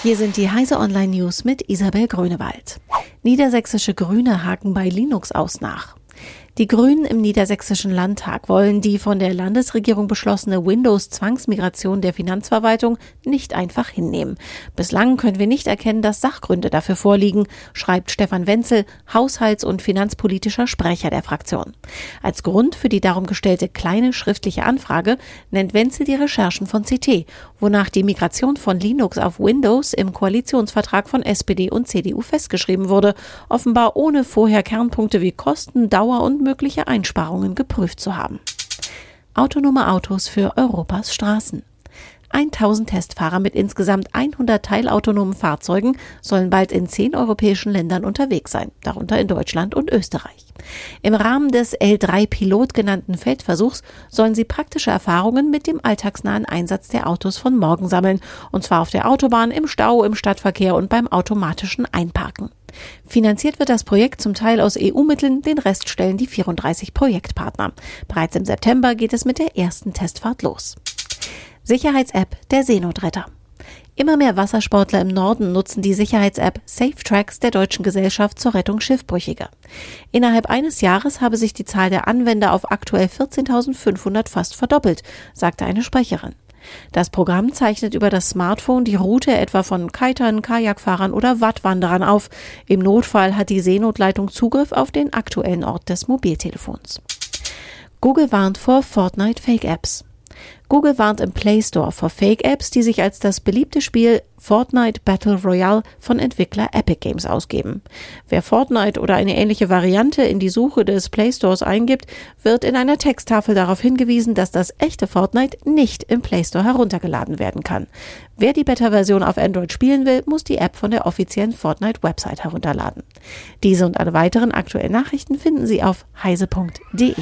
Hier sind die Heise Online News mit Isabel Grünewald. Niedersächsische Grüne haken bei Linux aus nach. Die Grünen im Niedersächsischen Landtag wollen die von der Landesregierung beschlossene Windows-Zwangsmigration der Finanzverwaltung nicht einfach hinnehmen. Bislang können wir nicht erkennen, dass Sachgründe dafür vorliegen, schreibt Stefan Wenzel, Haushalts- und finanzpolitischer Sprecher der Fraktion. Als Grund für die darum gestellte kleine schriftliche Anfrage nennt Wenzel die Recherchen von CT, wonach die Migration von Linux auf Windows im Koalitionsvertrag von SPD und CDU festgeschrieben wurde, offenbar ohne vorher Kernpunkte wie Kosten, Dauer und mögliche Einsparungen geprüft zu haben. Autonome Autos für Europas Straßen. 1000 Testfahrer mit insgesamt 100 teilautonomen Fahrzeugen sollen bald in zehn europäischen Ländern unterwegs sein, darunter in Deutschland und Österreich. Im Rahmen des L3-Pilot genannten Feldversuchs sollen sie praktische Erfahrungen mit dem alltagsnahen Einsatz der Autos von morgen sammeln, und zwar auf der Autobahn, im Stau, im Stadtverkehr und beim automatischen Einparken. Finanziert wird das Projekt zum Teil aus EU-Mitteln, den Rest stellen die 34 Projektpartner. Bereits im September geht es mit der ersten Testfahrt los. Sicherheits-App der Seenotretter. Immer mehr Wassersportler im Norden nutzen die Sicherheits-App SafeTracks der Deutschen Gesellschaft zur Rettung Schiffbrüchiger. Innerhalb eines Jahres habe sich die Zahl der Anwender auf aktuell 14.500 fast verdoppelt, sagte eine Sprecherin. Das Programm zeichnet über das Smartphone die Route etwa von Kitern, Kajakfahrern oder Wattwanderern auf. Im Notfall hat die Seenotleitung Zugriff auf den aktuellen Ort des Mobiltelefons. Google warnt vor Fortnite Fake Apps. Google warnt im Play Store vor Fake-Apps, die sich als das beliebte Spiel Fortnite Battle Royale von Entwickler Epic Games ausgeben. Wer Fortnite oder eine ähnliche Variante in die Suche des Play Stores eingibt, wird in einer Texttafel darauf hingewiesen, dass das echte Fortnite nicht im Play Store heruntergeladen werden kann. Wer die Beta-Version auf Android spielen will, muss die App von der offiziellen Fortnite-Website herunterladen. Diese und alle weiteren aktuellen Nachrichten finden Sie auf heise.de.